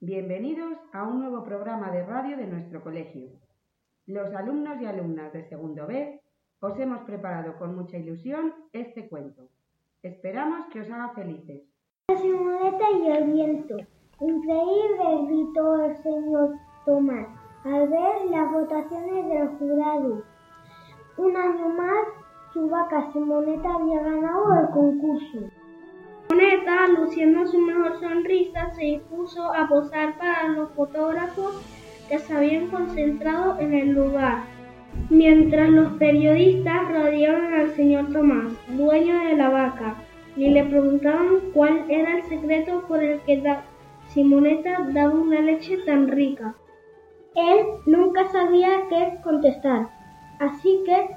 bienvenidos a un nuevo programa de radio de nuestro colegio. Los alumnos y alumnas de segundo B os hemos preparado con mucha ilusión este cuento. Esperamos que os haga felices. La simoneta y el viento. Increíble, gritó el señor Tomás al ver las votaciones del jurado. Un año más, su vaca Simoneta había ganado el concurso. Simoneta, luciendo su mejor sonrisa, se dispuso a posar para los fotógrafos que se habían concentrado en el lugar, mientras los periodistas rodeaban al señor Tomás, dueño de la vaca, y le preguntaban cuál era el secreto por el que Simoneta daba una leche tan rica. Él nunca sabía qué contestar, así que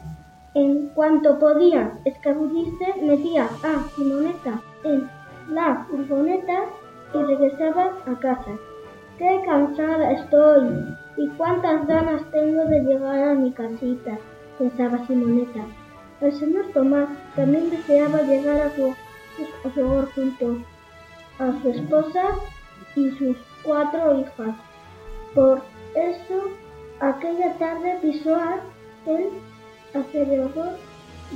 en cuanto podía escabullirse, metía a Simoneta en la furgoneta y regresaba a casa. Qué cansada estoy y cuántas ganas tengo de llegar a mi casita, pensaba Simoneta. El señor Tomás también deseaba llegar a su, hogar junto a su esposa y sus cuatro hijas. Por eso, aquella tarde pisó el acelerador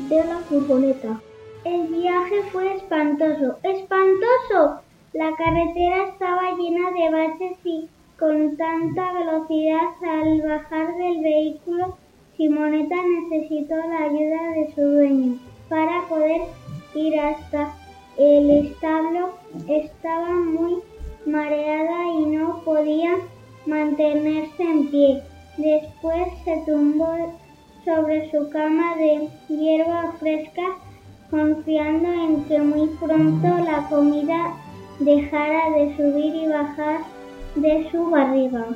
de la furgoneta. El viaje fue espantoso, espantoso. La carretera estaba llena de baches y con tanta velocidad al bajar del vehículo, Simoneta necesitó la ayuda de su dueño para poder ir hasta el establo. Estaba muy mareada y no podía mantenerse en pie. Después se tumbó sobre su cama de hierba fresca confiando en que muy pronto la comida dejara de subir y bajar de su barriga.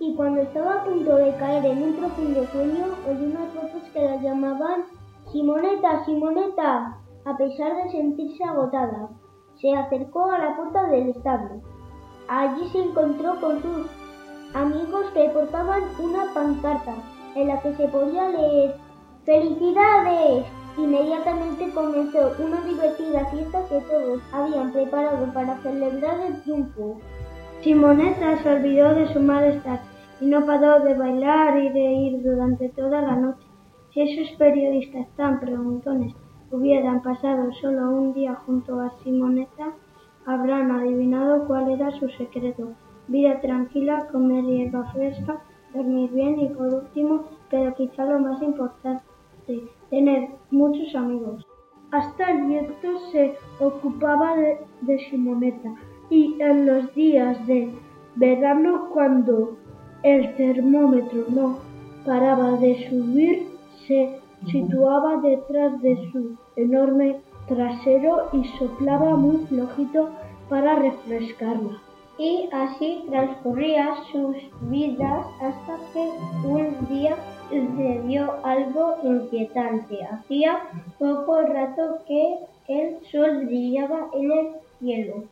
Y cuando estaba a punto de caer en un profundo sueño, oyó unas voces que la llamaban Simoneta, Simoneta, a pesar de sentirse agotada. Se acercó a la puerta del establo. Allí se encontró con sus amigos que portaban una pancarta en la que se podía leer ¡Felicidades! Inmediatamente comenzó una divertida fiesta que todos habían preparado para celebrar el triunfo. Simoneta se olvidó de su malestar y no paró de bailar y de ir durante toda la noche. Si esos periodistas tan preguntones hubieran pasado solo un día junto a Simoneta, habrán adivinado cuál era su secreto. Vida tranquila, comer hierba fresca, dormir bien y por último, pero quizá lo más importante, tener muchos amigos. Hasta el viento se ocupaba de, de Simoneta y en los días de verano cuando el termómetro no paraba de subir se situaba detrás de su enorme trasero y soplaba muy flojito para refrescarla. Y así transcurría sus vidas hasta que un día sucedió algo inquietante. Hacía poco rato que el sol brillaba en el cielo.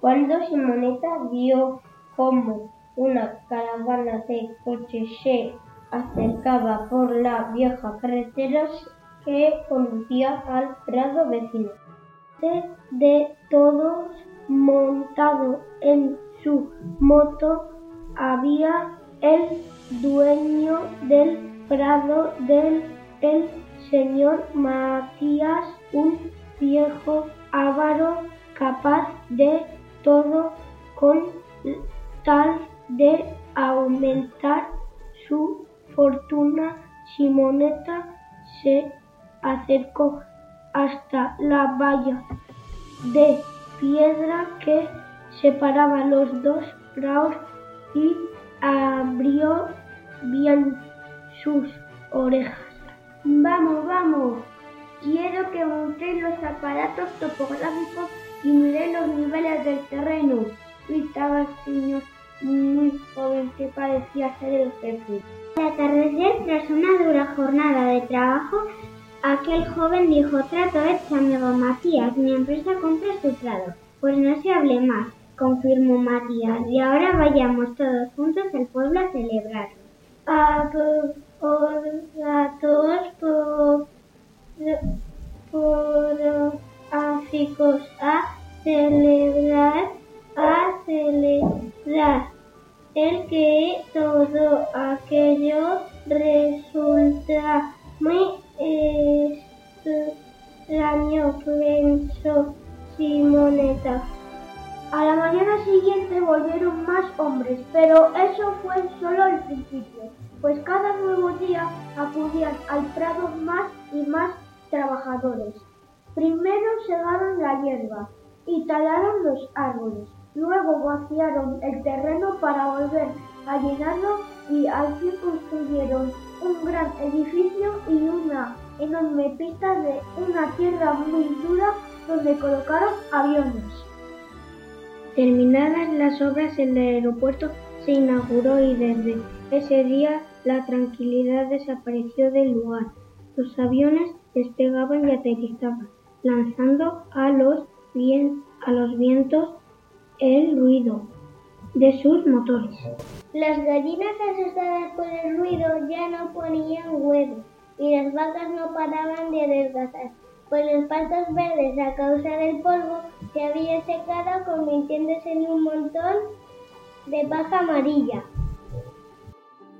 Cuando Simoneta vio cómo una caravana de coches se acercaba por la vieja carretera que conducía al prado vecino. De todos montado en su moto había el dueño del prado del el señor Matías, un viejo avaro capaz de todo con tal de aumentar su fortuna. Simoneta se acercó hasta la valla de piedra que separaba los dos prados y abrió bien sus orejas. Vamos, vamos, quiero que montéis los aparatos topográficos y miréis los niveles del terreno. Gritaba el señor muy joven que parecía ser el jefe. Al atardecer, tras una dura jornada de trabajo, Aquel joven dijo, trato hecho, amigo Matías, mi empresa compra su prado. Pues no se hable más, confirmó Matías, y ahora vayamos todos juntos al pueblo a celebrarlo. A, a todos por, por a celebrar, a celebrar. el que todo aquello resulta muy extraño, pensó Simoneta. A la mañana siguiente volvieron más hombres, pero eso fue solo el principio, pues cada nuevo día acudían al prado más y más trabajadores. Primero segaron la hierba y talaron los árboles, luego vaciaron el terreno para volver a llenarlo y al fin construyeron un gran edificio y una enorme pista de una tierra muy dura donde colocaron aviones. Terminadas las obras, el aeropuerto se inauguró y desde ese día la tranquilidad desapareció del lugar. Los aviones despegaban y aterrizaban, lanzando a los, vientos el ruido de sus motores. Las gallinas asustadas por el ruido ya no ponían huevos y las vacas no paraban de adelgazar, pues los pastos verdes a causa del polvo se había secado convirtiéndose en un montón de paja amarilla.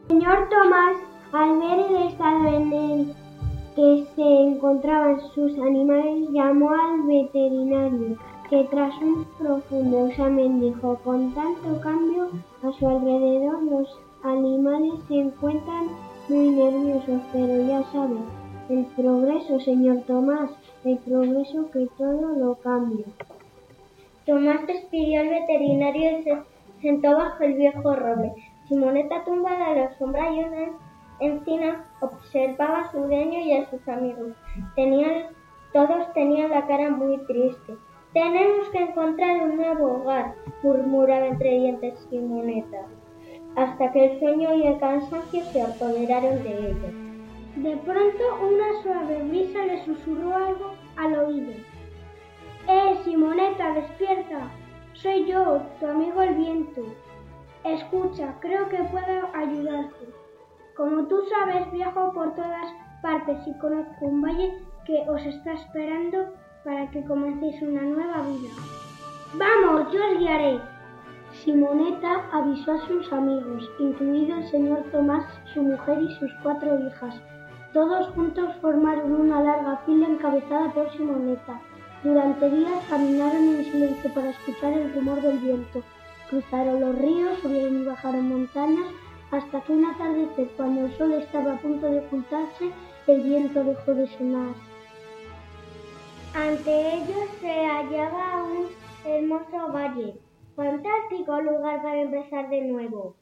Señor Tomás, al ver el estado en el que se encontraban sus animales, llamó al veterinario, que tras un profundo examen dijo, con tanto cambio a su alrededor, los animales se encuentran muy nerviosos, pero ya sabe, el progreso, señor Tomás, el progreso que todo lo cambia. Tomás despidió al veterinario y se sentó bajo el viejo roble. Simoneta, tumbada a la sombra y una encina, observaba a su dueño y a sus amigos. Tenían, todos tenían la cara muy triste. Tenemos que encontrar un nuevo hogar, murmuraba entre dientes Simoneta hasta que el sueño y el cansancio se apoderaron de ella. De pronto una suave brisa le susurró algo al oído. ¡Eh, Simoneta, despierta! Soy yo, tu amigo el viento. Escucha, creo que puedo ayudarte. Como tú sabes, viajo por todas partes y conozco un valle que os está esperando para que comencéis una nueva vida. Vamos, yo os guiaré. Simoneta avisó a sus amigos, incluido el señor Tomás, su mujer y sus cuatro hijas. Todos juntos formaron una larga fila encabezada por Simoneta. Durante días caminaron en silencio para escuchar el rumor del viento. Cruzaron los ríos, subieron y bajaron montañas, hasta que un atardecer, cuando el sol estaba a punto de ocultarse, el viento dejó de sonar. Ante ellos se hallaba un hermoso valle, Fantástico lugar para empezar de nuevo,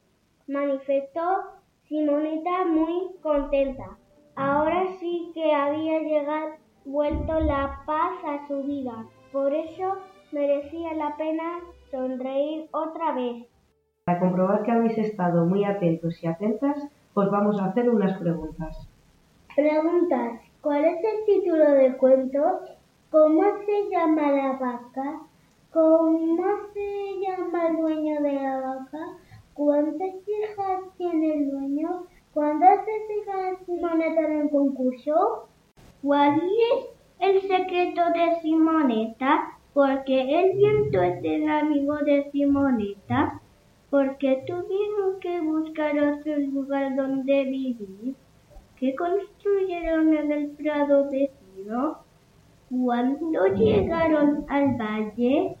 manifestó Simoneta muy contenta. Ahora sí que había llegado, vuelto la paz a su vida. Por eso merecía la pena sonreír otra vez. Para comprobar que habéis estado muy atentos y atentas, os vamos a hacer unas preguntas. Preguntas. ¿Cuál es el título del cuento? ¿Cómo se llama la vaca? ¿Cómo se llama el dueño de la vaca? ¿Cuántas hijas tiene el dueño? ¿Cuántas hijas Simoneta en el concurso? ¿Cuál es el secreto de Simoneta? Porque el viento es el amigo de Simoneta. Porque tuvieron que buscar otro lugar donde vivir. ¿Qué construyeron en el prado vecino? Cuando llegaron al valle,